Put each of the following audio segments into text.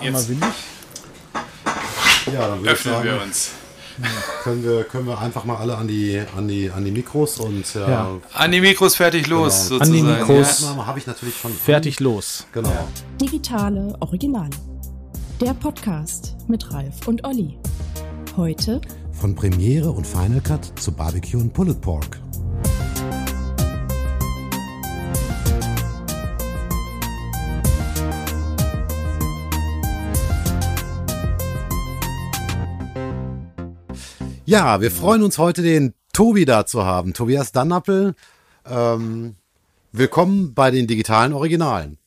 einmal windig. Ja, dann würde ich Öffnen sagen, wir uns. können wir, können wir einfach mal alle an die, an die, an die Mikros und ja, Ja. An die Mikros fertig los, Genau. An die. Mikros. Aufnahme habe ich natürlich schon. Fertig los. Genau. Digitale Originale. Der Podcast mit Ralf und Olli. Heute Von Premiere und Final Cut zu Barbecue und Pulled Pork. Ja, wir freuen uns heute, den Tobi da zu haben. Tobias Dannappel. Ähm, willkommen bei den digitalen Originalen.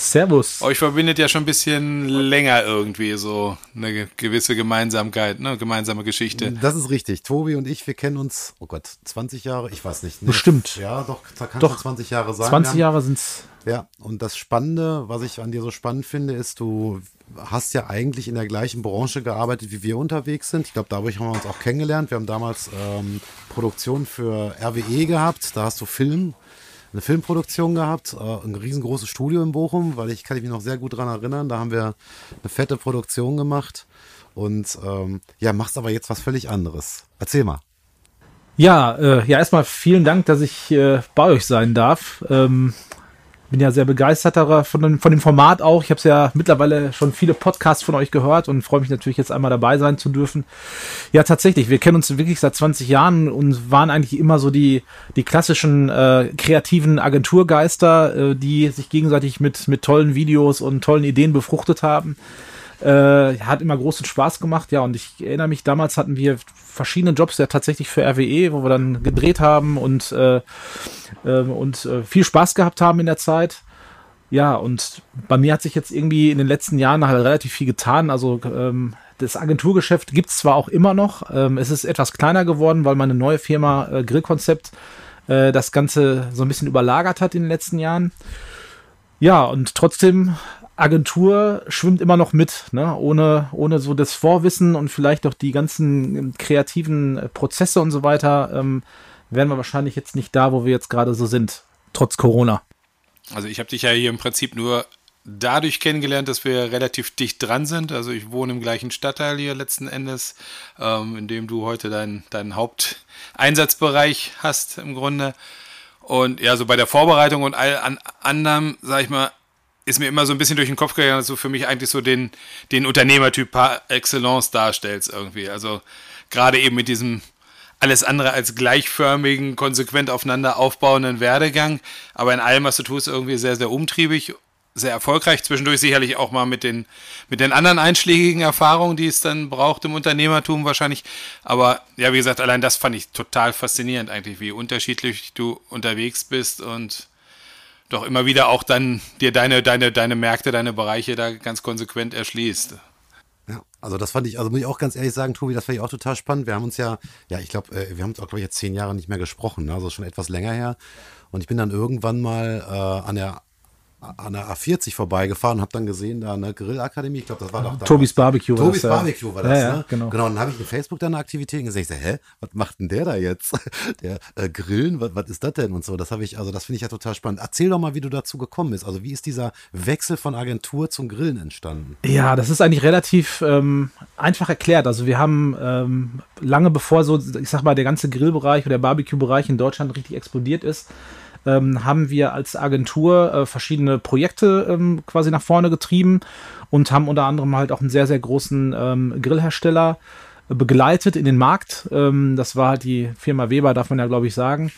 Servus. Euch verbindet ja schon ein bisschen länger irgendwie so eine ge- gewisse Gemeinsamkeit, ne? gemeinsame Geschichte. Das ist richtig. Tobi und ich, wir kennen uns, oh Gott, 20 Jahre, ich weiß nicht. Nee, Bestimmt. Ja, doch, da kann Doch. schon 20 Jahre sein. 20 Wir haben- Jahre sind's. Ja, und das Spannende, was ich an dir so spannend finde, ist, du hast ja eigentlich in der gleichen Branche gearbeitet, wie wir unterwegs sind. Ich glaube, dadurch haben wir uns auch kennengelernt. Wir haben damals ähm, Produktion für RWE gehabt. Da hast du Film, eine Filmproduktion gehabt, äh, ein riesengroßes Studio in Bochum, weil ich kann mich noch sehr gut dran erinnern. Da haben wir eine fette Produktion gemacht. Und ähm, ja, machst aber jetzt was völlig anderes. Erzähl mal. Ja, äh, ja, erstmal vielen Dank, dass ich äh, bei euch sein darf. Ähm, bin ja sehr begeistert daran- von dem, von dem Format auch. Ich habe ja mittlerweile schon viele Podcasts von euch gehört und freue mich natürlich jetzt einmal dabei sein zu dürfen. Ja, tatsächlich, wir kennen uns wirklich seit 20 Jahren und waren eigentlich immer so die, die klassischen äh, kreativen Agenturgeister, äh, die sich gegenseitig mit, mit tollen Videos und tollen Ideen befruchtet haben. Äh, hat immer großen Spaß gemacht, ja, und ich erinnere mich, damals hatten wir verschiedene Jobs ja tatsächlich für RWE, wo wir dann gedreht haben und, äh, ähm, und äh, viel Spaß gehabt haben in der Zeit. Ja, und bei mir hat sich jetzt irgendwie in den letzten Jahren halt relativ viel getan. Also ähm, das Agenturgeschäft gibt's zwar auch immer noch, ähm, es ist etwas kleiner geworden, weil meine neue Firma äh, Grillkonzept äh, das Ganze so ein bisschen überlagert hat in den letzten Jahren. Ja, und trotzdem, Agentur schwimmt immer noch mit, ne? ohne, ohne so das Vorwissen und vielleicht auch die ganzen ähm, kreativen äh, Prozesse und so weiter, ähm, wären wir wahrscheinlich jetzt nicht da, wo wir jetzt gerade so sind, trotz Corona. Also ich habe dich ja hier im Prinzip nur dadurch kennengelernt, dass wir relativ dicht dran sind. Also ich wohne im gleichen Stadtteil hier letzten Endes, ähm, in dem du heute deinen deinen Haupteinsatzbereich hast im Grunde. Und ja, so bei der Vorbereitung und all an anderem, sag ich mal, ist mir immer so ein bisschen durch den Kopf gegangen, dass du für mich eigentlich so den, den Unternehmertyp par excellence darstellst irgendwie. Also gerade eben mit diesem alles andere als gleichförmigen, konsequent aufeinander aufbauenden Werdegang. Aber in allem, was du tust, irgendwie sehr, sehr umtriebig, sehr erfolgreich. Zwischendurch sicherlich auch mal mit den, mit den anderen einschlägigen Erfahrungen, die es dann braucht im Unternehmertum wahrscheinlich. Aber ja, wie gesagt, allein das fand ich total faszinierend eigentlich, wie unterschiedlich du unterwegs bist und doch immer wieder auch dann dir deine, deine, deine Märkte, deine Bereiche da ganz konsequent erschließt. Ja, also das fand ich, also muss ich auch ganz ehrlich sagen, Tobi, das fand ich auch total spannend. Wir haben uns ja, ja, ich glaube, äh, wir haben uns auch, glaube ich, jetzt zehn Jahre nicht mehr gesprochen, ne? also schon etwas länger her. Und ich bin dann irgendwann mal äh, an der an der A40 vorbeigefahren und habe dann gesehen, da eine Grillakademie, ich glaube, das war doch da. Tobis Barbecue war Tobis das, ja. Barbecue war das, Ja, ja, ne? genau. Genau, und dann habe ich in Facebook da eine Aktivität gesehen. Ich so, hä, was macht denn der da jetzt? Der äh, Grillen, was, was ist das denn und so? Das habe ich, also das finde ich ja total spannend. Erzähl doch mal, wie du dazu gekommen bist. Also wie ist dieser Wechsel von Agentur zum Grillen entstanden? Ja, das ist eigentlich relativ ähm, einfach erklärt. Also wir haben ähm, lange bevor so, ich sag mal, der ganze Grillbereich oder der Barbecue-Bereich in Deutschland richtig explodiert ist, ähm, haben wir als Agentur äh, verschiedene Projekte ähm, quasi nach vorne getrieben und haben unter anderem halt auch einen sehr, sehr großen ähm, Grillhersteller äh, begleitet in den Markt. Ähm, das war halt die Firma Weber, darf man ja, glaube ich, sagen.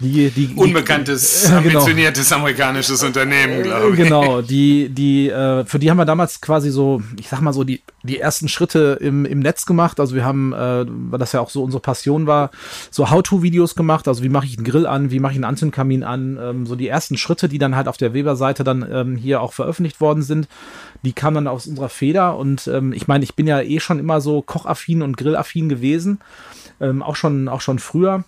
Die, die, die, Unbekanntes, Genau. ambitioniertes amerikanisches Unternehmen, glaube ich. Genau, die, die, äh, für die haben wir damals quasi so, ich sag mal so, die, die ersten Schritte im, im Netz gemacht. Also wir haben, äh, weil das ja auch so unsere Passion war, so How-To-Videos gemacht. Also wie mache ich einen Grill an, wie mache ich einen Anzündkamin an, ähm, so die ersten Schritte, die dann halt auf der Weber-Seite dann ähm, hier auch veröffentlicht worden sind, die kamen dann aus unserer Feder. Und ähm, ich meine, ich bin ja eh schon immer so kochaffin und grillaffin gewesen, ähm, auch schon, auch schon früher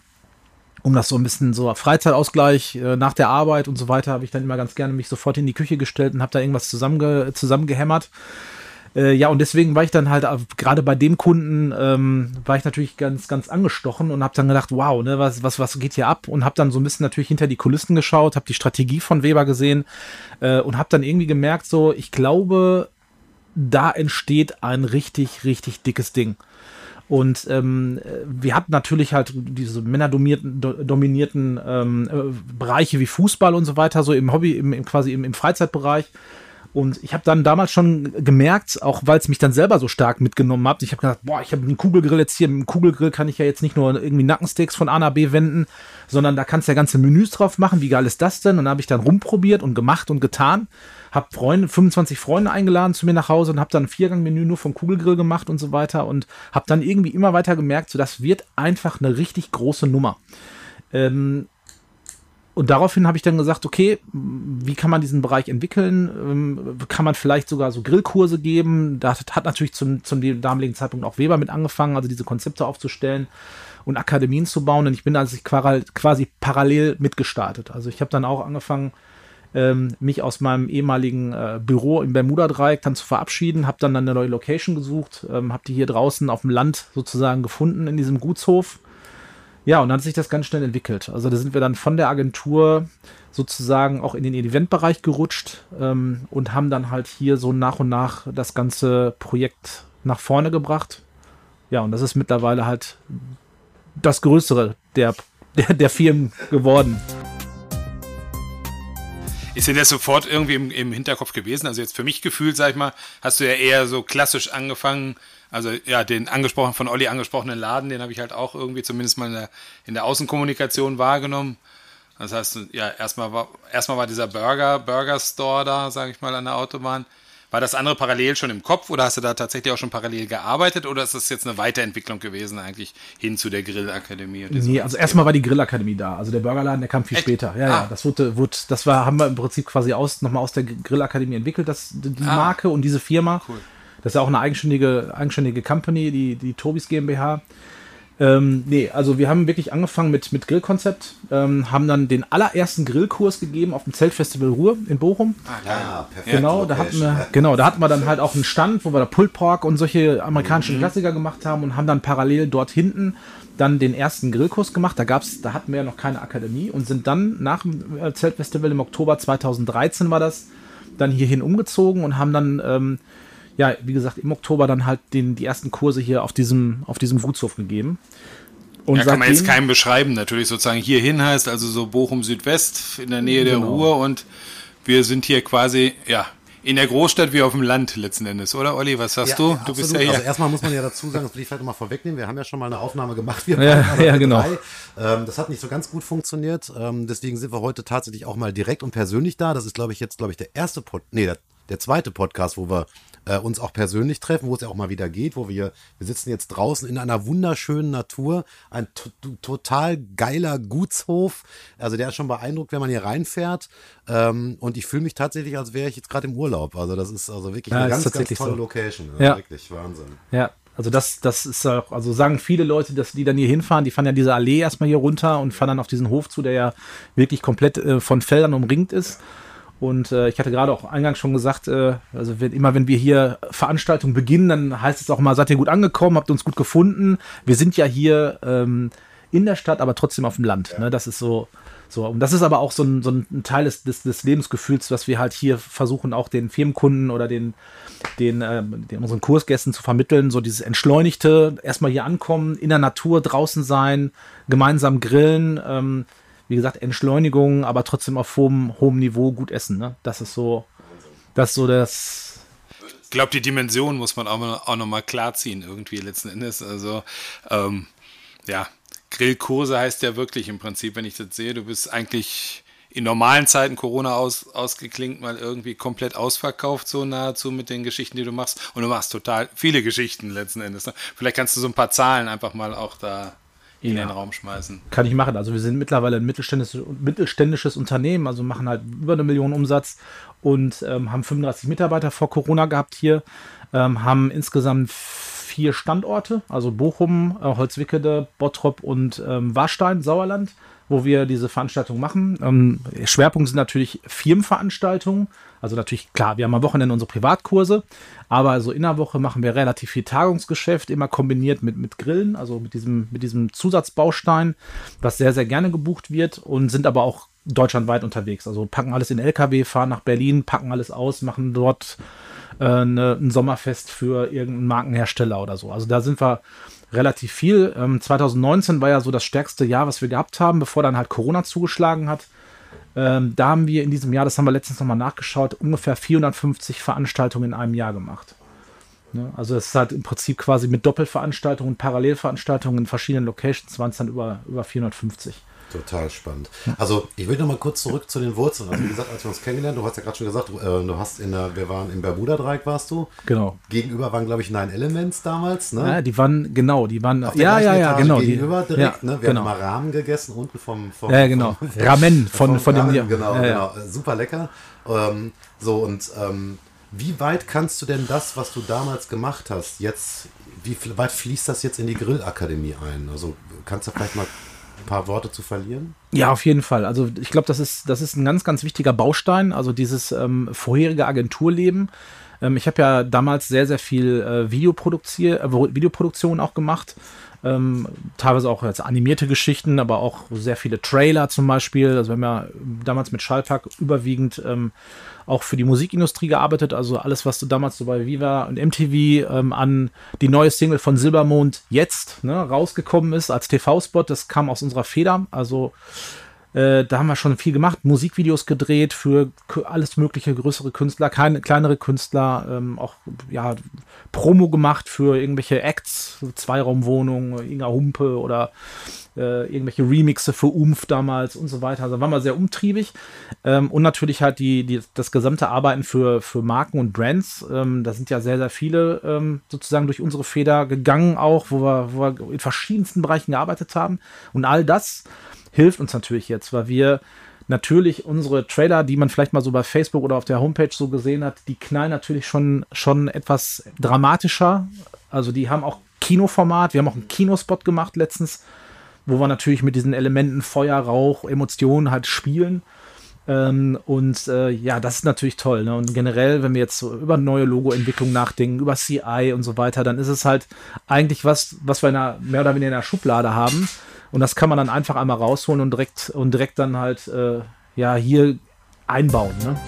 um das so ein bisschen so Freizeitausgleich äh, nach der Arbeit und so weiter, habe ich dann immer ganz gerne mich sofort in die Küche gestellt und habe da irgendwas zusammenge zusammengehämmert. Äh, ja, und deswegen war ich dann halt, gerade bei dem Kunden, ähm, war ich natürlich ganz, ganz angestochen und habe dann gedacht, wow, ne, was, was, was geht hier ab? Und habe dann so ein bisschen natürlich hinter die Kulissen geschaut, habe die Strategie von Weber gesehen äh, und habe dann irgendwie gemerkt, so, ich glaube, da entsteht ein richtig, richtig dickes Ding. Und ähm, wir hatten natürlich halt diese männerdominierten ähm, äh, Bereiche wie Fußball und so weiter, so im Hobby, im, im quasi im, im Freizeitbereich. Und ich habe dann damals schon gemerkt, auch weil es mich dann selber so stark mitgenommen hat, ich habe gedacht, boah, ich habe einen Kugelgrill jetzt hier, mit dem Kugelgrill kann ich ja jetzt nicht nur irgendwie Nackensteaks von A nach B wenden, sondern da kannst du ja ganze Menüs drauf machen, wie geil ist das denn? Und da habe ich dann rumprobiert und gemacht und getan, habe Freunde, 25 Freunde eingeladen zu mir nach Hause und habe dann ein Viergang-Menü nur vom Kugelgrill gemacht und so weiter und habe dann irgendwie immer weiter gemerkt, so das wird einfach eine richtig große Nummer. Ähm, und daraufhin habe ich dann gesagt, okay, wie kann man diesen Bereich entwickeln? Ähm, kann man vielleicht sogar so Grillkurse geben? Da hat natürlich zum, zum damaligen Zeitpunkt auch Weber mit angefangen, also diese Konzepte aufzustellen und Akademien zu bauen. Und ich bin also quasi parallel mitgestartet. Also ich habe dann auch angefangen, ähm, mich aus meinem ehemaligen äh, Büro im Bermuda-Dreieck dann zu verabschieden, habe dann eine neue Location gesucht, ähm, habe die hier draußen auf dem Land sozusagen gefunden in diesem Gutshof ja, und dann hat sich das ganz schnell entwickelt. Also da sind wir dann von der Agentur sozusagen auch in den Eventbereich gerutscht ähm, und haben dann halt hier so nach und nach das ganze Projekt nach vorne gebracht. Ja, und das ist mittlerweile halt das Größere der, der, der Firmen geworden. Ist denn das sofort irgendwie im, im Hinterkopf gewesen? Also jetzt für mich gefühlt, sag ich mal, hast du ja eher so klassisch angefangen, also ja, den angesprochen, von Olli angesprochenen Laden, den habe ich halt auch irgendwie zumindest mal in der, in der Außenkommunikation wahrgenommen. Das heißt, ja, erstmal war, erstmal war dieser Burger, Burger Store da, sage ich mal, an der Autobahn. War das andere parallel schon im Kopf oder hast du da tatsächlich auch schon parallel gearbeitet oder ist das jetzt eine Weiterentwicklung gewesen eigentlich hin zu der Grillakademie? Nee, also erstmal war die Grillakademie da. Also der Burgerladen, der kam viel Echt? später. Ja, ah. ja, das wurde, wurde, das war, haben wir im Prinzip quasi aus, nochmal aus der Grillakademie entwickelt, das, die ah. Marke und diese Firma. Cool. Das ist ja auch eine eigenständige, eigenständige Company, die, die Tobis GmbH. Ähm, nee, also wir haben wirklich angefangen mit, mit Grillkonzept, ähm, haben dann den allerersten Grillkurs gegeben auf dem Zeltfestival Ruhr in Bochum. Ah, ja, perfekt. Genau, da hatten wir, genau, da hatten wir dann halt auch einen Stand, wo wir da Pulled Pork und solche amerikanischen mhm. Klassiker gemacht haben und haben dann parallel dort hinten dann den ersten Grillkurs gemacht. Da gab's, da hatten wir ja noch keine Akademie und sind dann nach dem äh, Zeltfestival im Oktober 2013 war das, dann hierhin umgezogen und haben dann ähm, ja, wie gesagt, im Oktober dann halt den, die ersten Kurse hier auf diesem, auf diesem Gutshof gegeben. Und ja, kann man jetzt keinem beschreiben, natürlich sozusagen hierhin heißt, also so Bochum Südwest in der Nähe genau. der Ruhr und wir sind hier quasi, ja, in der Großstadt wie auf dem Land letzten Endes, oder Olli? Was sagst ja, du? Du absolut. bist ja hier. Also erstmal muss man ja dazu sagen, das will ich vielleicht mal vorwegnehmen. Wir haben ja schon mal eine Aufnahme gemacht. Wir ja, ja genau. Ähm, das hat nicht so ganz gut funktioniert. Ähm, deswegen sind wir heute tatsächlich auch mal direkt und persönlich da. Das ist, glaube ich, jetzt, glaube ich, der erste Pod, nee, der, der zweite Podcast, wo wir äh, uns auch persönlich treffen, wo es ja auch mal wieder geht, wo wir, wir sitzen jetzt draußen in einer wunderschönen Natur, ein total geiler Gutshof, also der ist schon beeindruckt, wenn man hier reinfährt ähm, und ich fühle mich tatsächlich, als wäre ich jetzt gerade im Urlaub, also das ist also wirklich ja, eine ganz, ganz tolle so. Location, ja. wirklich Wahnsinn. Ja, also das, das ist auch, also sagen viele Leute, dass die dann hier hinfahren, die fahren ja diese Allee erstmal hier runter und fahren dann auf diesen Hof zu, der ja wirklich komplett äh, von Feldern umringt ist. Ja. Und äh, ich hatte gerade auch eingangs schon gesagt, äh, also wenn, immer wenn wir hier Veranstaltungen beginnen, dann heißt es auch mal, seid ihr gut angekommen, habt uns gut gefunden. Wir sind ja hier ähm, in der Stadt, aber trotzdem auf dem Land. Ja. Ne? Das ist so, so. Und das ist aber auch so ein, so ein Teil des, des, des Lebensgefühls, was wir halt hier versuchen, auch den Firmenkunden oder den, den, äh, den unseren Kursgästen zu vermitteln. So dieses Entschleunigte, erstmal hier ankommen, in der Natur draußen sein, gemeinsam grillen. Ähm, wie gesagt, Entschleunigung, aber trotzdem auf hohem, hohem Niveau gut essen. Ne? Das ist so, das ist so das. Ich glaube, die Dimension muss man auch, auch nochmal klarziehen, irgendwie letzten Endes. Also, ähm, ja, Grillkurse heißt ja wirklich im Prinzip, wenn ich das sehe, du bist eigentlich in normalen Zeiten Corona aus, ausgeklingt, mal irgendwie komplett ausverkauft, so nahezu mit den Geschichten, die du machst. Und du machst total viele Geschichten letzten Endes. Ne? Vielleicht kannst du so ein paar Zahlen einfach mal auch da in ja. den Raum schmeißen. Kann ich machen. Also wir sind mittlerweile ein mittelständisches, mittelständisches Unternehmen, also machen halt über eine Million Umsatz und ähm, haben 35 Mitarbeiter vor Corona gehabt hier, ähm, haben insgesamt vier Standorte, also Bochum, äh, Holzwickede, Bottrop und ähm, Warstein, Sauerland, wo wir diese Veranstaltung machen. Ähm, Schwerpunkt sind natürlich Firmenveranstaltungen, Also natürlich, klar, wir haben am Wochenende unsere Privatkurse, aber so in der Woche machen wir relativ viel Tagungsgeschäft, immer kombiniert mit, mit Grillen, also mit diesem, mit diesem Zusatzbaustein, was sehr, sehr gerne gebucht wird und sind aber auch deutschlandweit unterwegs. Also packen alles in LKW, fahren nach Berlin, packen alles aus, machen dort äh, eine, ein Sommerfest für irgendeinen Markenhersteller oder so. Also da sind wir relativ viel. Ähm, 2019 war ja so das stärkste Jahr, was wir gehabt haben, bevor dann halt Corona zugeschlagen hat. Ähm, da haben wir in diesem Jahr, das haben wir letztens nochmal nachgeschaut, ungefähr 450 Veranstaltungen in einem Jahr gemacht. Ne? Also es ist halt im Prinzip quasi mit Doppelveranstaltungen, Parallelveranstaltungen in verschiedenen Locations waren es dann über, über 450. Total spannend. Also ich will noch mal kurz zurück zu den Wurzeln. Also wie gesagt, als wir uns kennengelernt, du hast ja gerade schon gesagt, äh, du hast in der, wir waren im Bermuda-Dreieck, warst du. Genau. Gegenüber waren, glaube ich, Nine Elements damals, ne? Ja, die waren, genau, die waren, Auf der ja, ja, ja, Etage genau. Gegenüber die, direkt, ja, ne? Wir genau. haben mal Rahmen gegessen, unten vom, vom Ja, genau. Vom, Ramen von, von dem, Ramen, genau, ja, ja. genau. Super lecker. Ähm, so und ähm, wie weit kannst du denn das, was du damals gemacht hast, jetzt, wie weit fließt das jetzt in die Grillakademie ein? Also kannst du vielleicht mal ein paar Worte zu verlieren? Ja, auf jeden Fall. Also ich glaube, das ist, das ist ein ganz, ganz wichtiger Baustein. Also dieses ähm, vorherige Agenturleben. Ähm, ich habe ja damals sehr, sehr viel äh, äh, Videoproduktion auch gemacht. Ähm, teilweise auch jetzt animierte Geschichten, aber auch sehr viele Trailer zum Beispiel. Also wir haben ja damals mit Schallpack überwiegend ähm, auch für die Musikindustrie gearbeitet. Also alles, was du damals so bei Viva und MTV ähm, an die neue Single von Silbermond jetzt ne, rausgekommen ist als TV-Spot, das kam aus unserer Feder. Also äh, da haben wir schon viel gemacht, Musikvideos gedreht für alles mögliche größere Künstler, keine, kleinere Künstler, ähm, auch ja, Promo gemacht für irgendwelche Acts, Zweiraumwohnungen, Inga Humpe oder äh, irgendwelche Remixe für Umf damals und so weiter. Also waren wir sehr umtriebig. Ähm, und natürlich halt die, die, das gesamte Arbeiten für, für Marken und Brands. Ähm, da sind ja sehr, sehr viele ähm, sozusagen durch unsere Feder gegangen, auch, wo wir, wo wir in verschiedensten Bereichen gearbeitet haben. Und all das hilft uns natürlich jetzt, weil wir natürlich unsere Trailer, die man vielleicht mal so bei Facebook oder auf der Homepage so gesehen hat, die knallen natürlich schon, schon etwas dramatischer. Also die haben auch Kinoformat. Wir haben auch einen Kinospot gemacht letztens, wo wir natürlich mit diesen Elementen Feuer, Rauch, Emotionen halt spielen. Ähm, und äh, ja, das ist natürlich toll. Ne? Und generell, wenn wir jetzt so über neue Logoentwicklung nachdenken, über CI und so weiter, dann ist es halt eigentlich was, was wir in der, mehr oder weniger in der Schublade haben. Und das kann man dann einfach einmal rausholen und direkt und direkt dann halt äh, ja hier einbauen. Ne?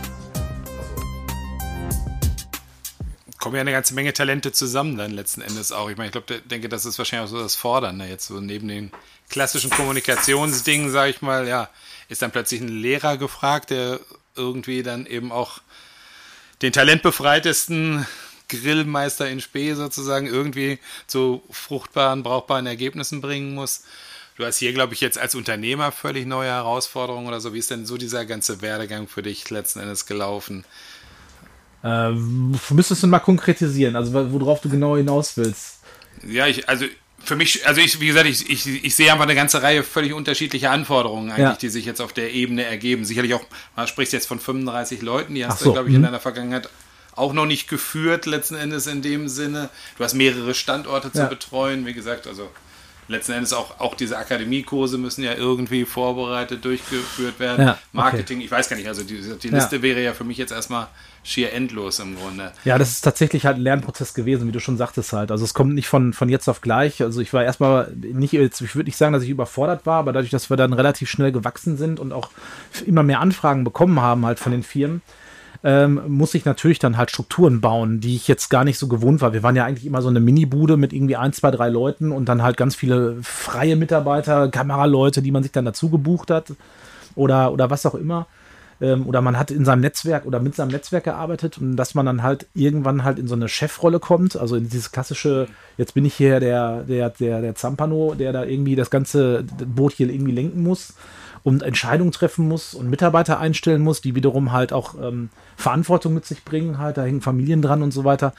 kommen ja eine ganze Menge Talente zusammen dann letzten Endes auch. Ich meine, ich glaube, denke, das ist wahrscheinlich auch so das Fordernde jetzt so neben den klassischen Kommunikationsdingen, sage ich mal, ja, ist dann plötzlich ein Lehrer gefragt, der irgendwie dann eben auch den talentbefreitesten Grillmeister in Spee sozusagen irgendwie zu fruchtbaren, brauchbaren Ergebnissen bringen muss. Du hast hier, glaube ich, jetzt als Unternehmer völlig neue Herausforderungen oder so. Wie ist denn so dieser ganze Werdegang für dich letzten Endes gelaufen? Äh, müsstest du mal konkretisieren, also worauf du genau hinaus willst. Ja, ich, also für mich, also ich, wie gesagt, ich, ich, ich sehe einfach eine ganze Reihe völlig unterschiedlicher Anforderungen eigentlich, Ja. die sich jetzt auf der Ebene ergeben. Sicherlich auch, man spricht jetzt von 35 Leuten, die hast so, du, glaube ich, in mhm. deiner Vergangenheit auch noch nicht geführt, letzten Endes in dem Sinne. Du hast mehrere Standorte zu Ja. betreuen, wie gesagt, also letzten Endes auch, auch diese Akademiekurse müssen ja irgendwie vorbereitet, durchgeführt werden. Ja, okay. Marketing, ich weiß gar nicht, also die, die Ja. Liste wäre ja für mich jetzt erstmal schier endlos im Grunde. Ja, das ist tatsächlich halt ein Lernprozess gewesen, wie du schon sagtest halt. Also es kommt nicht von, von jetzt auf gleich. Also ich war erstmal nicht, jetzt- ich würde nicht sagen, dass ich überfordert war, aber dadurch, dass wir dann relativ schnell gewachsen sind und auch immer mehr Anfragen bekommen haben halt von den Firmen, ähm, muss ich natürlich dann halt Strukturen bauen, die ich jetzt gar nicht so gewohnt war. Wir waren ja eigentlich immer so eine Mini-Bude mit irgendwie ein, zwei, drei Leuten und dann halt ganz viele freie Mitarbeiter, Kameraleute, die man sich dann dazu gebucht hat oder, oder was auch immer. Ähm, oder man hat in seinem Netzwerk oder mit seinem Netzwerk gearbeitet und dass man dann halt irgendwann halt in so eine Chefrolle kommt, also in dieses klassische, jetzt bin ich hier der, der, der, der Zampano, der da irgendwie das ganze Boot hier irgendwie lenken muss und Entscheidungen treffen muss und Mitarbeiter einstellen muss, die wiederum halt auch ähm, Verantwortung mit sich bringen, halt, da hängen Familien dran und so weiter.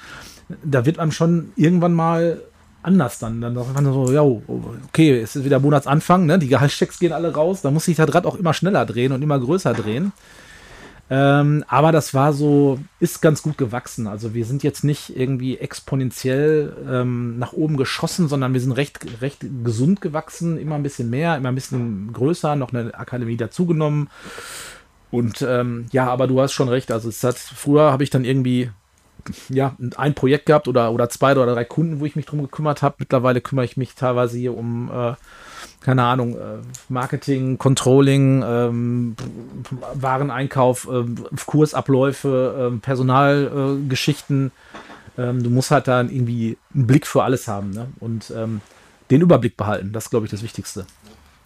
Da wird einem schon irgendwann mal anders dann. Dann sagt man so, ja, okay, es ist wieder Monatsanfang, ne? die Gehaltschecks gehen alle raus, da muss sich das Rad auch immer schneller drehen und immer größer drehen. Ähm, aber das war so, ist ganz gut gewachsen. Also wir sind jetzt nicht irgendwie exponentiell ähm, nach oben geschossen, sondern wir sind recht, recht gesund gewachsen, immer ein bisschen mehr, immer ein bisschen größer, noch eine Akademie dazugenommen. Und ähm, ja, aber du hast schon recht. Also es hat, früher habe ich dann irgendwie ja, ein Projekt gehabt oder, oder zwei oder drei Kunden, wo ich mich drum gekümmert habe. Mittlerweile kümmere ich mich teilweise hier um, äh, keine Ahnung, äh, Marketing, Controlling, ähm, Wareneinkauf, äh, Kursabläufe, äh, Personalgeschichten. Ähm, du musst halt da irgendwie einen Blick für alles haben ne? und ähm, den Überblick behalten. Das ist, glaube ich, das Wichtigste.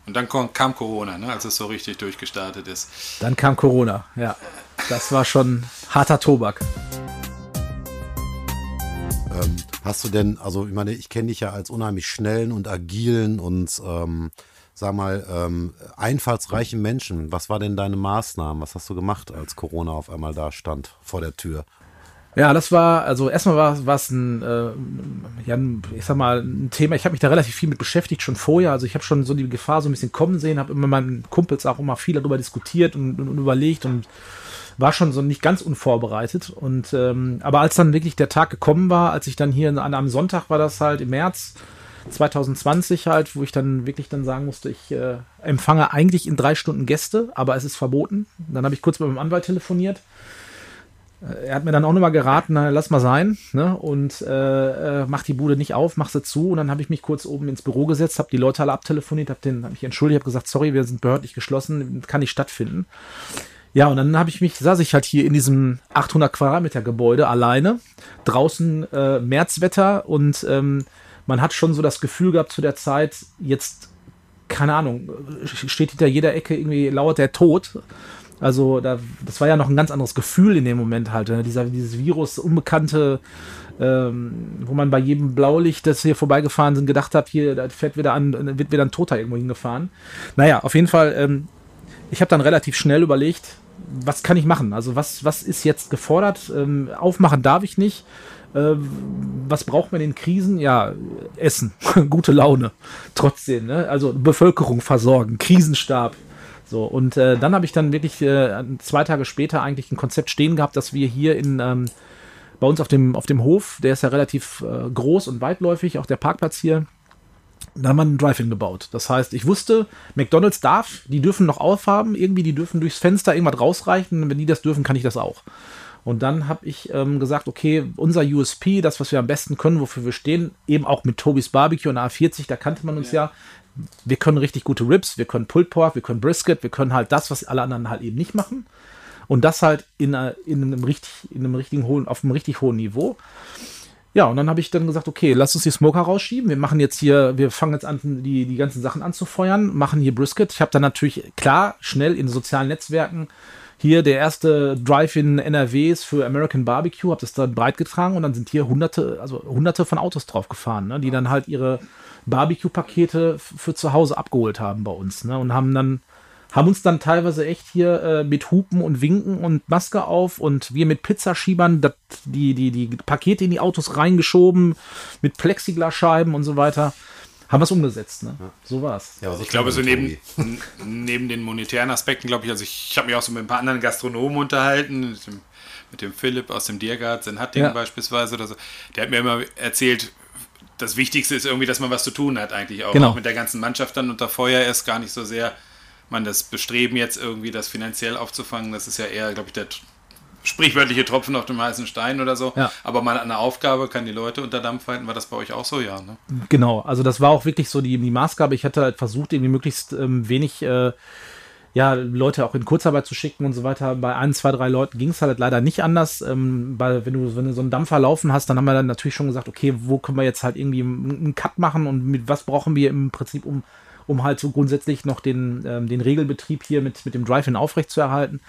Und dann kam Corona, ne, als es so richtig durchgestartet ist. Dann kam Corona, ja. Das war schon harter Tobak. Ähm, hast du denn, also ich meine, ich kenne dich ja als unheimlich schnellen und agilen und ähm, sag mal, ähm, einfallsreichen Menschen. Was war denn deine Maßnahmen? Was hast du gemacht, als Corona auf einmal da stand vor der Tür? Ja, das war, also erstmal war es ein, äh, ja, ich sag mal, ein Thema, ich habe mich da relativ viel mit beschäftigt, schon vorher. Also ich habe schon so die Gefahr so ein bisschen kommen sehen, habe immer meinen Kumpels auch immer viel darüber diskutiert und, und, und überlegt und war schon so nicht ganz unvorbereitet. Und ähm, aber als dann wirklich der Tag gekommen war, als ich dann hier an einem Sonntag war das halt im März 2020 halt, wo ich dann wirklich dann sagen musste, ich äh, empfange eigentlich in drei Stunden Gäste, aber es ist verboten. Dann habe ich kurz mit meinem Anwalt telefoniert. Er hat mir dann auch nochmal geraten, na, lass mal sein, ne? Und äh, äh, mach die Bude nicht auf, mach sie zu. Und dann habe ich mich kurz oben ins Büro gesetzt, habe die Leute alle abtelefoniert, habe hab mich entschuldigt, habe gesagt, sorry, wir sind behördlich geschlossen, kann nicht stattfinden. Ja, und dann habe ich mich, saß ich halt hier in diesem 800 Quadratmeter Gebäude alleine, draußen äh, Märzwetter und ähm, man hat schon so das Gefühl gehabt zu der Zeit, jetzt, keine Ahnung, steht hinter jeder Ecke irgendwie lauert der Tod. Also da, das war ja noch ein ganz anderes Gefühl in dem Moment halt, ne? Dieser, dieses Virus, unbekannte, ähm, wo man bei jedem Blaulicht, das hier vorbeigefahren sind, gedacht hat, hier da fährt wieder an, wird wieder ein Toter irgendwo hingefahren. Naja, auf jeden Fall, ähm, ich habe dann relativ schnell überlegt, was kann ich machen? Also was, was ist jetzt gefordert? Ähm, aufmachen darf ich nicht. Ähm, was braucht man in Krisen? Ja, Essen, gute Laune, trotzdem. Ne? Also Bevölkerung versorgen, Krisenstab. So, und äh, dann habe ich dann wirklich äh, zwei Tage später eigentlich ein Konzept stehen gehabt, dass wir hier in ähm, bei uns auf dem, auf dem Hof, der ist ja relativ äh, groß und weitläufig, auch der Parkplatz hier, da haben wir einen Drive-In gebaut. Das heißt, ich wusste, McDonalds darf, die dürfen noch aufhaben, irgendwie, die dürfen durchs Fenster irgendwas rausreichen. Wenn die das dürfen, kann ich das auch. Und dann habe ich ähm, gesagt, okay, unser USP, das, was wir am besten können, wofür wir stehen, eben auch mit Tobis Barbecue und A40, da kannte man uns ja. ja. Wir können richtig gute Ribs, wir können Pulled Pork, wir können Brisket, wir können halt das, was alle anderen halt eben nicht machen. Und das halt in, in einem richtig, in einem richtigen hohen, auf einem richtig hohen Niveau. Ja, und dann habe ich dann gesagt, okay, lass uns die Smoker rausschieben. Wir machen jetzt hier, wir fangen jetzt an, die, die ganzen Sachen anzufeuern, machen hier Brisket. Ich habe dann natürlich klar schnell in sozialen Netzwerken hier der erste Drive-in NRWs für American Barbecue, habe das dann breit getragen und dann sind hier hunderte, also hunderte von Autos drauf gefahren, ne, die dann halt ihre Barbecue-Pakete für zu Hause abgeholt haben bei uns ne, und haben dann haben uns dann teilweise echt hier äh, mit Hupen und Winken und Maske auf und wir mit Pizzaschiebern dat, die, die, die Pakete in die Autos reingeschoben, mit Plexiglasscheiben und so weiter. Haben wir es umgesetzt, ne? Ja. So war es. Ja, ich glaube, so neben, neben den monetären Aspekten, glaube ich, also ich, ich habe mich auch so mit ein paar anderen Gastronomen unterhalten, mit dem, mit dem Philipp aus dem Diergarten in Hattingen ja. beispielsweise oder so. Der hat mir immer erzählt, das Wichtigste ist irgendwie, dass man was zu tun hat, eigentlich auch. Genau. auch mit der ganzen Mannschaft dann unter Feuer ist gar nicht so sehr man das Bestreben jetzt irgendwie das finanziell aufzufangen, das ist ja eher, glaube ich, der sprichwörtliche Tropfen auf dem heißen Stein oder so. Ja. Aber mal eine Aufgabe kann die Leute unter Dampf halten. War das bei euch auch so, ja? Ne? Genau, also das war auch wirklich so die, die Maßgabe. Ich hatte halt versucht, irgendwie möglichst ähm, wenig äh, ja, Leute auch in Kurzarbeit zu schicken und so weiter. Bei ein, zwei, drei Leuten ging es halt leider nicht anders. Ähm, weil wenn du, wenn du so einen Dampfer laufen hast, dann haben wir dann natürlich schon gesagt, okay, wo können wir jetzt halt irgendwie einen Cut machen und mit was brauchen wir im Prinzip, um um halt so grundsätzlich noch den, ähm, den Regelbetrieb hier mit, mit dem Drive-In aufrechtzuerhalten.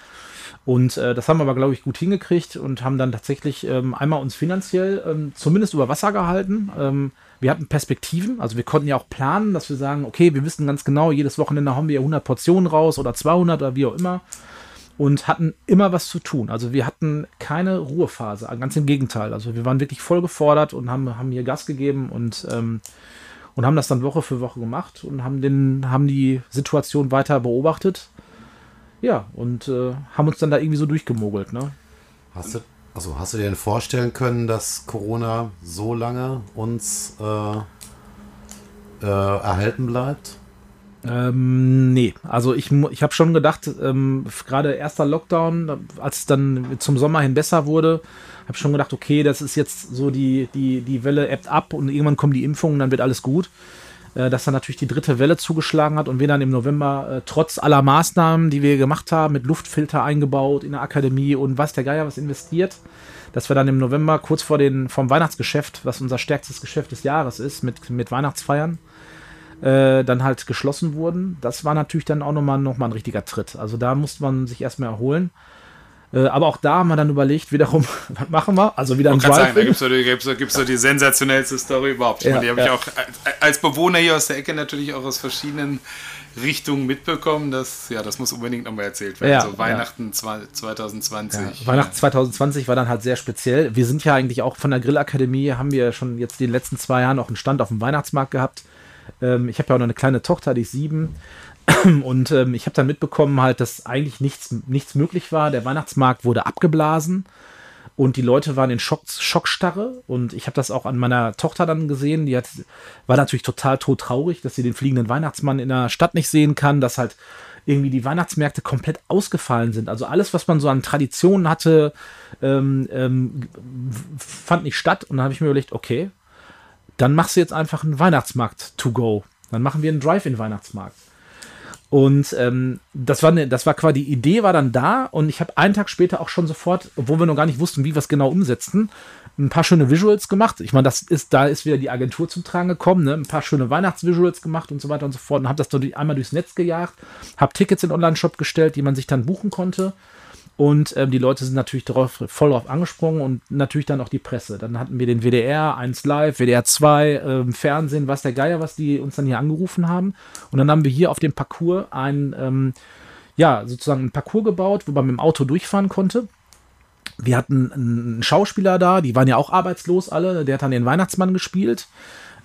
Und äh, das haben wir aber, glaube ich, gut hingekriegt und haben dann tatsächlich ähm, einmal uns finanziell ähm, zumindest über Wasser gehalten. Ähm, wir hatten Perspektiven, also wir konnten ja auch planen, dass wir sagen, okay, wir wissen ganz genau, jedes Wochenende haben wir 100 Portionen raus oder 200 oder wie auch immer und hatten immer was zu tun. Also wir hatten keine Ruhephase, ganz im Gegenteil. Also wir waren wirklich voll gefordert und haben, haben hier Gas gegeben und ähm, und haben das dann Woche für Woche gemacht und haben, den, haben die Situation weiter beobachtet. Ja, und äh, haben uns dann da irgendwie so durchgemogelt. Ne? Hast du, also hast du dir denn vorstellen können, dass Corona so lange uns äh, äh, erhalten bleibt? Ähm, nee, also ich, ich habe schon gedacht, ähm, gerade erster Lockdown, als es dann zum Sommer hin besser wurde, habe schon gedacht, okay, das ist jetzt so die, die, die Welle ebbt ab und irgendwann kommen die Impfungen, dann wird alles gut. Äh, dass dann natürlich die dritte Welle zugeschlagen hat und wir dann im November äh, trotz aller Maßnahmen, die wir gemacht haben, mit Luftfilter eingebaut in der Akademie und was der Geier was investiert, dass wir dann im November kurz vor den, vom Weihnachtsgeschäft, was unser stärkstes Geschäft des Jahres ist, mit, mit Weihnachtsfeiern, äh, dann halt geschlossen wurden. Das war natürlich dann auch nochmal noch mal ein richtiger Tritt. Also da musste man sich erstmal erholen. Äh, aber auch da haben wir dann überlegt, wiederum, was machen wir? Also wieder ein Drive. Da gibt es so, gibt's, gibt's so die sensationellste Story überhaupt. Ja, meine, die habe ja. ich auch als Bewohner hier aus der Ecke natürlich auch aus verschiedenen Richtungen mitbekommen. Das, ja, das muss unbedingt nochmal erzählt werden. Ja, so Weihnachten ja. 2020. Weihnachten 2020 war dann halt sehr speziell. Wir sind ja eigentlich auch von der Grillakademie, haben wir schon jetzt in den letzten zwei Jahren auch einen Stand auf dem Weihnachtsmarkt gehabt. Ähm, ich habe ja auch noch eine kleine Tochter, die ist sieben. Und ähm, ich habe dann mitbekommen halt, dass eigentlich nichts, nichts möglich war. Der Weihnachtsmarkt wurde abgeblasen und die Leute waren in Schock, Schockstarre. Und ich habe das auch an meiner Tochter dann gesehen. Die hat, war natürlich total todtraurig, dass sie den fliegenden Weihnachtsmann in der Stadt nicht sehen kann, dass halt irgendwie die Weihnachtsmärkte komplett ausgefallen sind. Also alles, was man so an Traditionen hatte, ähm, ähm, fand nicht statt. Und dann habe ich mir überlegt, okay, dann machst du jetzt einfach einen Weihnachtsmarkt to go. Dann machen wir einen Drive-in-Weihnachtsmarkt. Und ähm, das war ne, das war quasi die Idee war dann da und ich habe einen Tag später auch schon sofort, obwohl wir noch gar nicht wussten, wie wir es genau umsetzten, ein paar schöne Visuals gemacht. Ich meine, das ist da ist wieder die Agentur zum Tragen gekommen, ne? ein paar schöne Weihnachtsvisuals gemacht und so weiter und so fort und habe das dann einmal durchs Netz gejagt, habe Tickets in den Online-Shop gestellt, die man sich dann buchen konnte und ähm, die Leute sind natürlich drauf, voll drauf angesprungen und natürlich dann auch die Presse. Dann hatten wir den WDR 1 Live, WDR 2, ähm, Fernsehen, was der Geier, was die uns dann hier angerufen haben. Und dann haben wir hier auf dem Parcours ein, ähm, ja, sozusagen ein Parcours gebaut, wo man mit dem Auto durchfahren konnte. Wir hatten einen Schauspieler da, die waren ja auch arbeitslos alle, der hat dann den Weihnachtsmann gespielt.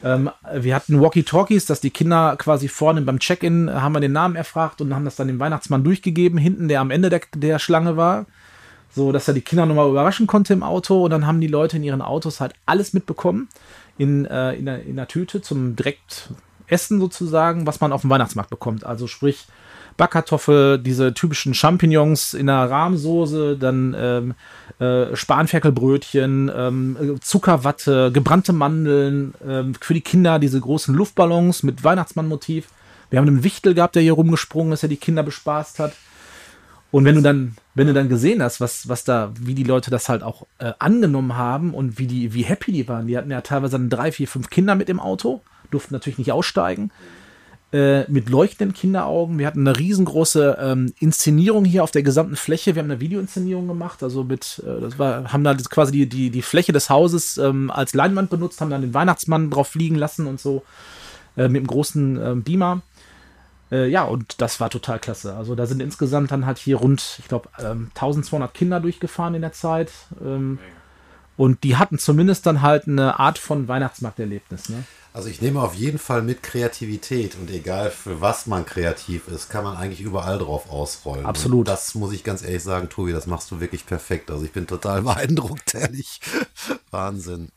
Ähm, wir hatten Walkie-Talkies, dass die Kinder quasi vorne beim Check-in äh, haben wir den Namen erfragt und haben das dann dem Weihnachtsmann durchgegeben, hinten, der am Ende der, der Schlange war. So, dass er die Kinder nochmal überraschen konnte im Auto und dann haben die Leute in ihren Autos halt alles mitbekommen in, äh, in, der, in der Tüte zum direkt Essen sozusagen, was man auf dem Weihnachtsmarkt bekommt. Also sprich, Backkartoffel, diese typischen Champignons in der Rahmsoße, dann ähm, äh, Spanferkelbrötchen, ähm, Zuckerwatte, gebrannte Mandeln, ähm, für die Kinder diese großen Luftballons mit Weihnachtsmannmotiv. Wir haben einen Wichtel gehabt, der hier rumgesprungen ist, der die Kinder bespaßt hat. Und wenn du dann, wenn du dann gesehen hast, was, was da, wie die Leute das halt auch äh, angenommen haben und wie die, wie happy die waren, die hatten ja teilweise dann drei, vier, fünf Kinder mit im Auto, durften natürlich nicht aussteigen. Äh, mit leuchtenden Kinderaugen. Wir hatten eine riesengroße ähm, Inszenierung hier auf der gesamten Fläche. Wir haben eine Videoinszenierung gemacht, also mit, äh, das war, haben da quasi die, die, die Fläche des Hauses ähm, als Leinwand benutzt, haben dann den Weihnachtsmann drauf fliegen lassen und so äh, mit einem großen ähm, Beamer. Äh, ja, und das war total klasse. Also da sind insgesamt dann halt hier rund, ich glaube, 1200 Kinder durchgefahren in der Zeit. Ähm, und die hatten zumindest dann halt eine Art von Weihnachtsmarkterlebnis. Ne? Also ich nehme auf jeden Fall mit Kreativität und egal für was man kreativ ist, kann man eigentlich überall drauf ausrollen. Absolut. Und das muss ich ganz ehrlich sagen, Tobi, das machst du wirklich perfekt. Also ich bin total beeindruckt, ehrlich. Wahnsinn.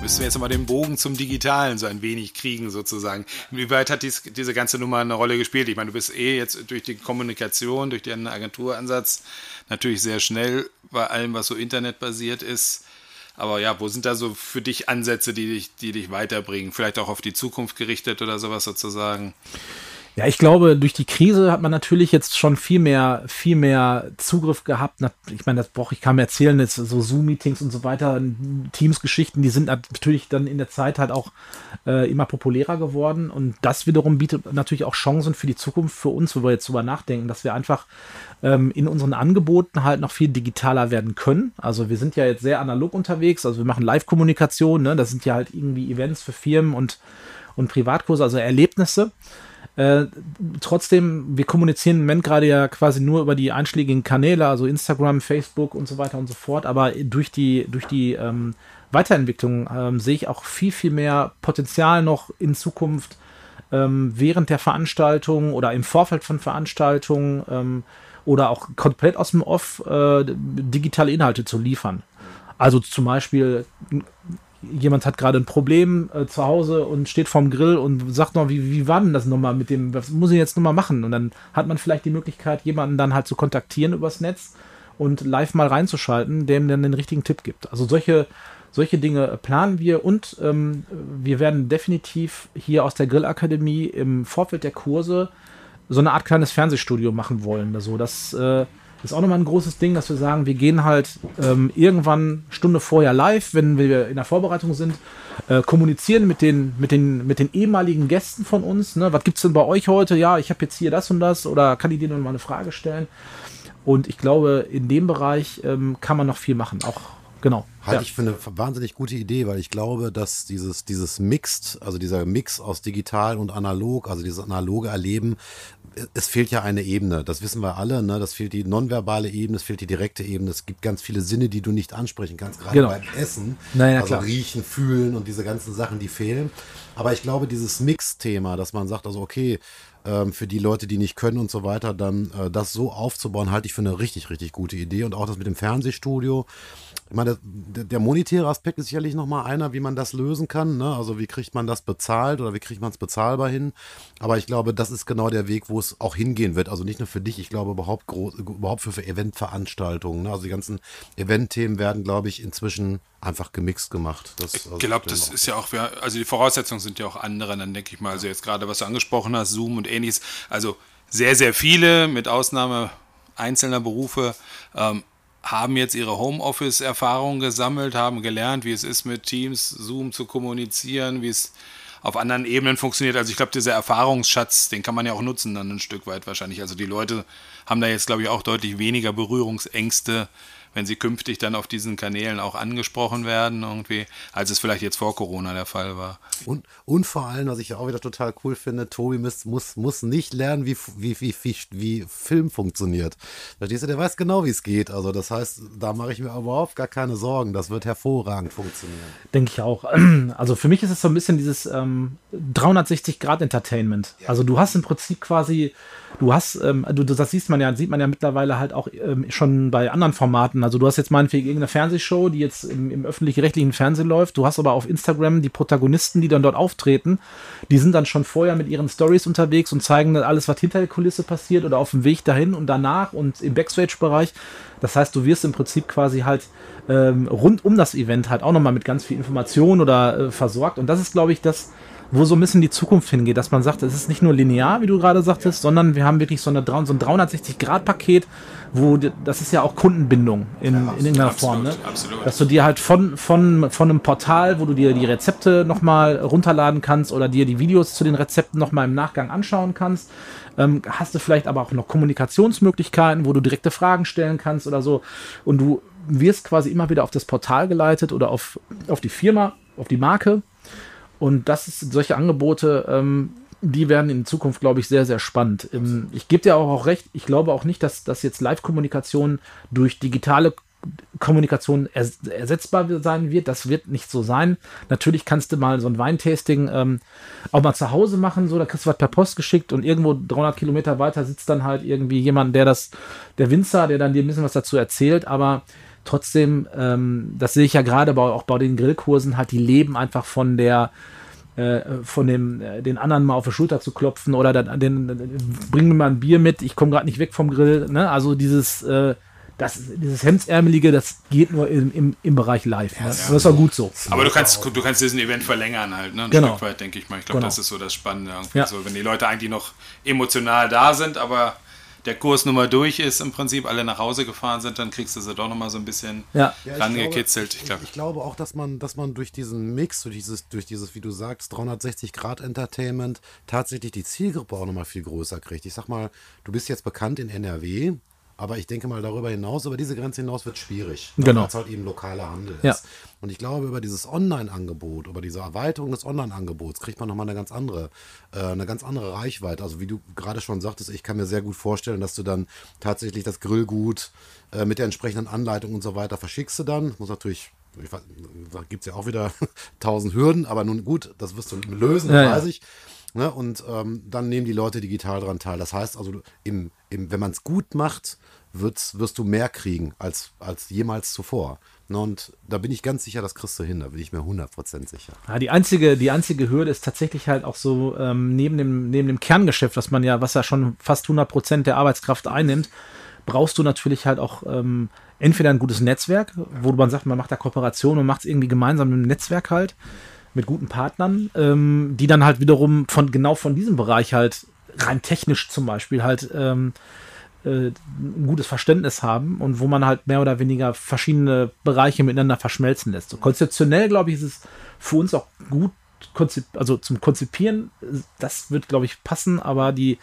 Müssen wir jetzt mal den Bogen zum Digitalen so ein wenig kriegen, sozusagen. Inwieweit hat dies, diese ganze Nummer eine Rolle gespielt? Ich meine, du bist eh jetzt durch die Kommunikation, durch den Agenturansatz natürlich sehr schnell bei allem, was so internetbasiert ist. Aber ja, wo sind da so für dich Ansätze, die dich, die dich weiterbringen? Vielleicht auch auf die Zukunft gerichtet oder sowas sozusagen? Ja, ich glaube, durch die Krise hat man natürlich jetzt schon viel mehr, viel mehr Zugriff gehabt. Ich meine, das brauche ich kaum erzählen, jetzt so Zoom-Meetings und so weiter, Teams-Geschichten, die sind natürlich dann in der Zeit halt auch äh, immer populärer geworden. Und das wiederum bietet natürlich auch Chancen für die Zukunft für uns, wo wir jetzt drüber nachdenken, dass wir einfach ähm, in unseren Angeboten halt noch viel digitaler werden können. Also wir sind ja jetzt sehr analog unterwegs, also wir machen Live-Kommunikation, ne? das sind ja halt irgendwie Events für Firmen und, und Privatkurse, also Erlebnisse. Äh, trotzdem, wir kommunizieren im Moment gerade ja quasi nur über die einschlägigen Kanäle, also Instagram, Facebook und so weiter und so fort. Aber durch die, durch die ähm, Weiterentwicklung ähm, sehe ich auch viel, viel mehr Potenzial noch in Zukunft ähm, während der Veranstaltung oder im Vorfeld von Veranstaltungen ähm, oder auch komplett aus dem Off äh, digitale Inhalte zu liefern. Also zum Beispiel jemand hat gerade ein Problem äh, zu Hause und steht vorm Grill und sagt noch, wie, wie war denn das nochmal mit dem, was muss ich jetzt nochmal machen? Und dann hat man vielleicht die Möglichkeit, jemanden dann halt zu kontaktieren übers Netz und live mal reinzuschalten, der ihm dann den richtigen Tipp gibt. Also solche, solche Dinge planen wir und ähm, wir werden definitiv hier aus der Grillakademie im Vorfeld der Kurse so eine Art kleines Fernsehstudio machen wollen. Also das äh, ist auch nochmal ein großes Ding, dass wir sagen, wir gehen halt ähm, irgendwann Stunde vorher live, wenn wir in der Vorbereitung sind, äh, kommunizieren mit den, mit, den, mit den ehemaligen Gästen von uns. Ne? Was gibt es denn bei euch heute? Ja, ich habe jetzt hier das und das oder kann ich noch mal eine Frage stellen? Und ich glaube, in dem Bereich ähm, kann man noch viel machen. Auch genau. Halte ja. ich für eine wahnsinnig gute Idee, weil ich glaube, dass dieses, dieses Mixed, also dieser Mix aus digital und analog, also dieses analoge Erleben, es fehlt ja eine Ebene. Das wissen wir alle, ne? Das fehlt die nonverbale Ebene, es fehlt die direkte Ebene. Es gibt ganz viele Sinne, die du nicht ansprechen kannst, gerade Genau. beim Essen. Naja, also klar. riechen, fühlen und diese ganzen Sachen, die fehlen. Aber ich glaube, dieses Mix-Thema, dass man sagt, also okay, ähm, für die Leute, die nicht können und so weiter, dann äh, das so aufzubauen, halte ich für eine richtig, richtig gute Idee. Und auch das mit dem Fernsehstudio. Ich meine, der, monetäre Aspekt ist sicherlich nochmal einer, wie man das lösen kann. Ne? Also wie kriegt man das bezahlt oder wie kriegt man es bezahlbar hin? Aber ich glaube, das ist genau der Weg, wo es auch hingehen wird. Also nicht nur für dich, ich glaube überhaupt, groß, überhaupt für, für Eventveranstaltungen. Ne? Also die ganzen Eventthemen werden, glaube ich, inzwischen einfach gemixt gemacht. Das, Ich also glaube, denke das ist ja auch, also die Voraussetzungen sind ja auch andere, dann denke ich mal, also jetzt gerade, was du angesprochen hast, Zoom und ähnliches, also sehr, sehr viele, mit Ausnahme einzelner Berufe, ähm, haben jetzt ihre Homeoffice-Erfahrungen gesammelt, haben gelernt, wie es ist, mit Teams, Zoom zu kommunizieren, wie es auf anderen Ebenen funktioniert. Also ich glaube, dieser Erfahrungsschatz, den kann man ja auch nutzen dann ein Stück weit wahrscheinlich. Also die Leute haben da jetzt, glaube ich, auch deutlich weniger Berührungsängste, wenn sie künftig dann auf diesen Kanälen auch angesprochen werden irgendwie, als es vielleicht jetzt vor Corona der Fall war. Und, und vor allem, was ich auch wieder total cool finde, Tobi muss, muss, muss nicht lernen, wie, wie, wie, wie, wie Film funktioniert. Verstehst du, der weiß genau, wie es geht. Also das heißt, da mache ich mir überhaupt gar keine Sorgen. Das wird hervorragend funktionieren. Denke ich auch. Also für mich ist es so ein bisschen dieses ähm, 360-Grad-Entertainment. Also du hast im Prinzip quasi, du hast, ähm, du, das siehst man ja, sieht man ja mittlerweile halt auch ähm, schon bei anderen Formaten. Also du hast jetzt meinetwegen irgendeine Fernsehshow, die jetzt im, im öffentlich-rechtlichen Fernsehen läuft. Du hast aber auf Instagram die Protagonisten, die dann dort auftreten. Die sind dann schon vorher mit ihren Stories unterwegs und zeigen dann alles, was hinter der Kulisse passiert oder auf dem Weg dahin und danach und im Backstage-Bereich. Das heißt, du wirst im Prinzip quasi halt ähm, rund um das Event halt auch nochmal mit ganz viel Information oder äh, versorgt. Und das ist, glaube ich, das, wo so ein bisschen die Zukunft hingeht, dass man sagt, es ist nicht nur linear, wie du gerade sagtest, sondern wir haben wirklich so, eine, so ein 360-Grad-Paket, wo das ist ja auch Kundenbindung in, in irgendeiner Form. Ne? absolut. Dass du dir halt von, von, von einem Portal, wo du dir die Rezepte nochmal runterladen kannst oder dir die Videos zu den Rezepten nochmal im Nachgang anschauen kannst, ähm, hast du vielleicht aber auch noch Kommunikationsmöglichkeiten, wo du direkte Fragen stellen kannst oder so. Und du wirst quasi immer wieder auf das Portal geleitet oder auf, auf die Firma, auf die Marke. Und das ist solche Angebote, ähm, die werden in Zukunft, glaube ich, sehr, sehr spannend. Ähm, ich gebe dir auch, auch recht, ich glaube auch nicht, dass, dass jetzt Live-Kommunikation durch digitale Kommunikation ers ersetzbar sein wird. Das wird nicht so sein. Natürlich kannst du mal so ein Weintasting ähm, auch mal zu Hause machen, so, da kriegst du was per Post geschickt und irgendwo 300 Kilometer weiter sitzt dann halt irgendwie jemand, der das, der Winzer, der dann dir ein bisschen was dazu erzählt, aber trotzdem, ähm, das sehe ich ja gerade auch bei den Grillkursen, halt, die leben einfach von der, äh, von dem, äh, den anderen mal auf die Schulter zu klopfen oder dann, den, bring mir mal ein Bier mit, ich komme gerade nicht weg vom Grill, ne? Also dieses, äh, das, dieses Hemdsärmelige, das geht nur im, im, im Bereich live. Ne? Das ist auch gut so. Aber du kannst, du kannst diesen Event verlängern halt, ne? Ein Genau. Stück weit, denke ich mal. Ich glaube, Genau. das ist so das Spannende. Irgendwie Ja. So, wenn die Leute eigentlich noch emotional da sind, aber der Kurs nun mal durch ist, im Prinzip alle nach Hause gefahren sind, dann kriegst du sie doch noch mal so ein bisschen Ja. Ja, ich rangekitzelt. Glaube, Ich glaube, ich glaube auch, dass man, dass man durch diesen Mix, durch dieses, durch dieses, wie du sagst, 360 Grad Entertainment tatsächlich die Zielgruppe auch nochmal viel größer kriegt. Ich sag mal, du bist jetzt bekannt in NRW, aber ich denke mal darüber hinaus, über diese Grenze hinaus wird schwierig. ne, Genau. Weil es halt eben lokaler Handel ist. Ja. Und ich glaube, über dieses Online-Angebot, über diese Erweiterung des Online-Angebots kriegt man nochmal eine ganz andere, äh, eine ganz andere Reichweite. Also wie du gerade schon sagtest, ich kann mir sehr gut vorstellen, dass du dann tatsächlich das Grillgut äh, mit der entsprechenden Anleitung und so weiter verschickst du dann. Muss natürlich, da gibt es ja auch wieder tausend Hürden, aber nun gut, das wirst du lösen, Ja, ja. weiß ich. Ne? Und ähm, dann nehmen die Leute digital dran teil. Das heißt also, im, im, wenn man es gut macht, wirst, wirst du mehr kriegen als, als jemals zuvor. Ne, und da bin ich ganz sicher, das kriegst du hin, da bin ich mir 100% sicher. Ja, die einzige, die einzige Hürde ist tatsächlich halt auch so ähm, neben, dem, neben dem Kerngeschäft, was man ja, was ja schon fast 100% der Arbeitskraft einnimmt, brauchst du natürlich halt auch ähm, entweder ein gutes Netzwerk, wo man sagt, man macht da Kooperation und macht es irgendwie gemeinsam im Netzwerk halt mit guten Partnern, ähm, die dann halt wiederum von genau von diesem Bereich halt rein technisch zum Beispiel halt ähm, äh, ein gutes Verständnis haben und wo man halt mehr oder weniger verschiedene Bereiche miteinander verschmelzen lässt. So konzeptionell, glaube ich, ist es für uns auch gut, also zum Konzipieren, das wird, glaube ich, passen, aber die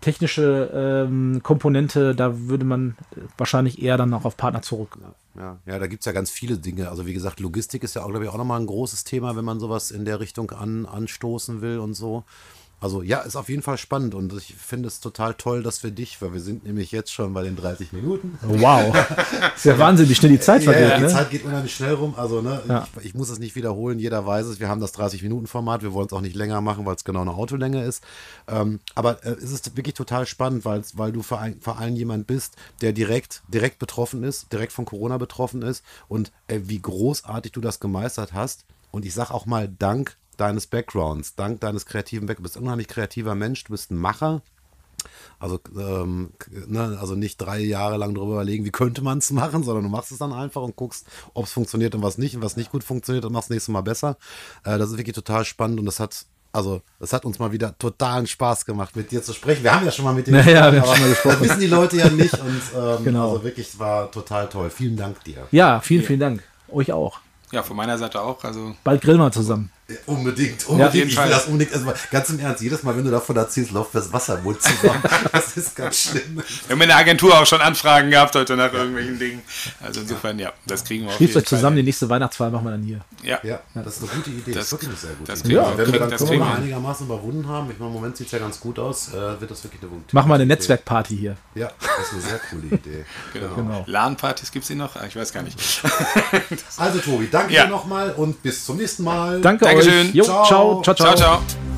technische ähm, Komponente, da würde man wahrscheinlich eher dann auch auf Partner zurück. Ja, ja da gibt es ja ganz viele Dinge. Also wie gesagt, Logistik ist ja auch, glaube ich, auch nochmal ein großes Thema, wenn man sowas in der Richtung an, anstoßen will und so. Also ja, ist auf jeden Fall spannend und ich finde es total toll, dass wir dich, weil wir sind nämlich jetzt schon bei den 30 Minuten. Wow. ist ja Wahnsinn, wie schnell die Zeit vergeht. Ja, ja, die ne? Zeit geht unheimlich schnell rum. Also ne, ja. ich, ich, muss es nicht wiederholen, jeder weiß es. Wir haben das 30-Minuten-Format, wir wollen es auch nicht länger machen, weil es genau eine Autolänge ist. Ähm, aber äh, es ist wirklich total spannend, weil, du vor, ein, vor allem jemand bist, der direkt, direkt betroffen ist, direkt von Corona betroffen ist und äh, wie großartig du das gemeistert hast. Und ich sage auch mal Dank deines Backgrounds, dank deines kreativen Backgrounds. Du bist ein unheimlich kreativer Mensch, du bist ein Macher. Also, ähm, ne, also nicht drei Jahre lang darüber überlegen, wie könnte man es machen, sondern du machst es dann einfach und guckst, ob es funktioniert und was nicht. Und was nicht gut funktioniert, dann machst du nächstes Mal besser. Äh, das ist wirklich total spannend und das hat also, es hat uns mal wieder totalen Spaß gemacht, mit dir zu sprechen. Wir haben ja schon mal mit dir naja, gesprochen, wir haben schon mal gesprochen. Das wissen die Leute ja nicht. Und ähm, genau. also wirklich, es war total toll. Vielen Dank dir. Ja, vielen, vielen Dank. Euch auch. Ja, von meiner Seite auch. Also Bald grillen wir zusammen. Unbedingt, unbedingt. Ja, ich will das unbedingt. Also ganz im Ernst, jedes Mal, wenn du davon erzählst, läuft das Wasser Mund zusammen. Das ist ganz schlimm. Wir haben in der Agentur auch schon Anfragen gehabt heute nach irgendwelchen Dingen. Also insofern, ja, das kriegen wir auch. Schließt euch zusammen, die nächste Weihnachtsfeier machen wir dann hier. Ja. ja, das ist eine gute Idee. Das, ist wirklich eine sehr gute Idee. Ja, wenn wir dann Corona einigermaßen überwunden haben, ich meine, im Moment sieht es ja ganz gut aus, äh, wird das wirklich eine gute Machen wir eine Netzwerkparty hier. Ja, das ist eine sehr coole Idee. genau. genau. LAN-Partys gibt es die noch? Ah, ich weiß gar nicht. also Tobi, danke dir nochmal und bis zum nächsten Mal. Danke Dankeschön. euch. Jo, ciao. Ciao, ciao. ciao, ciao.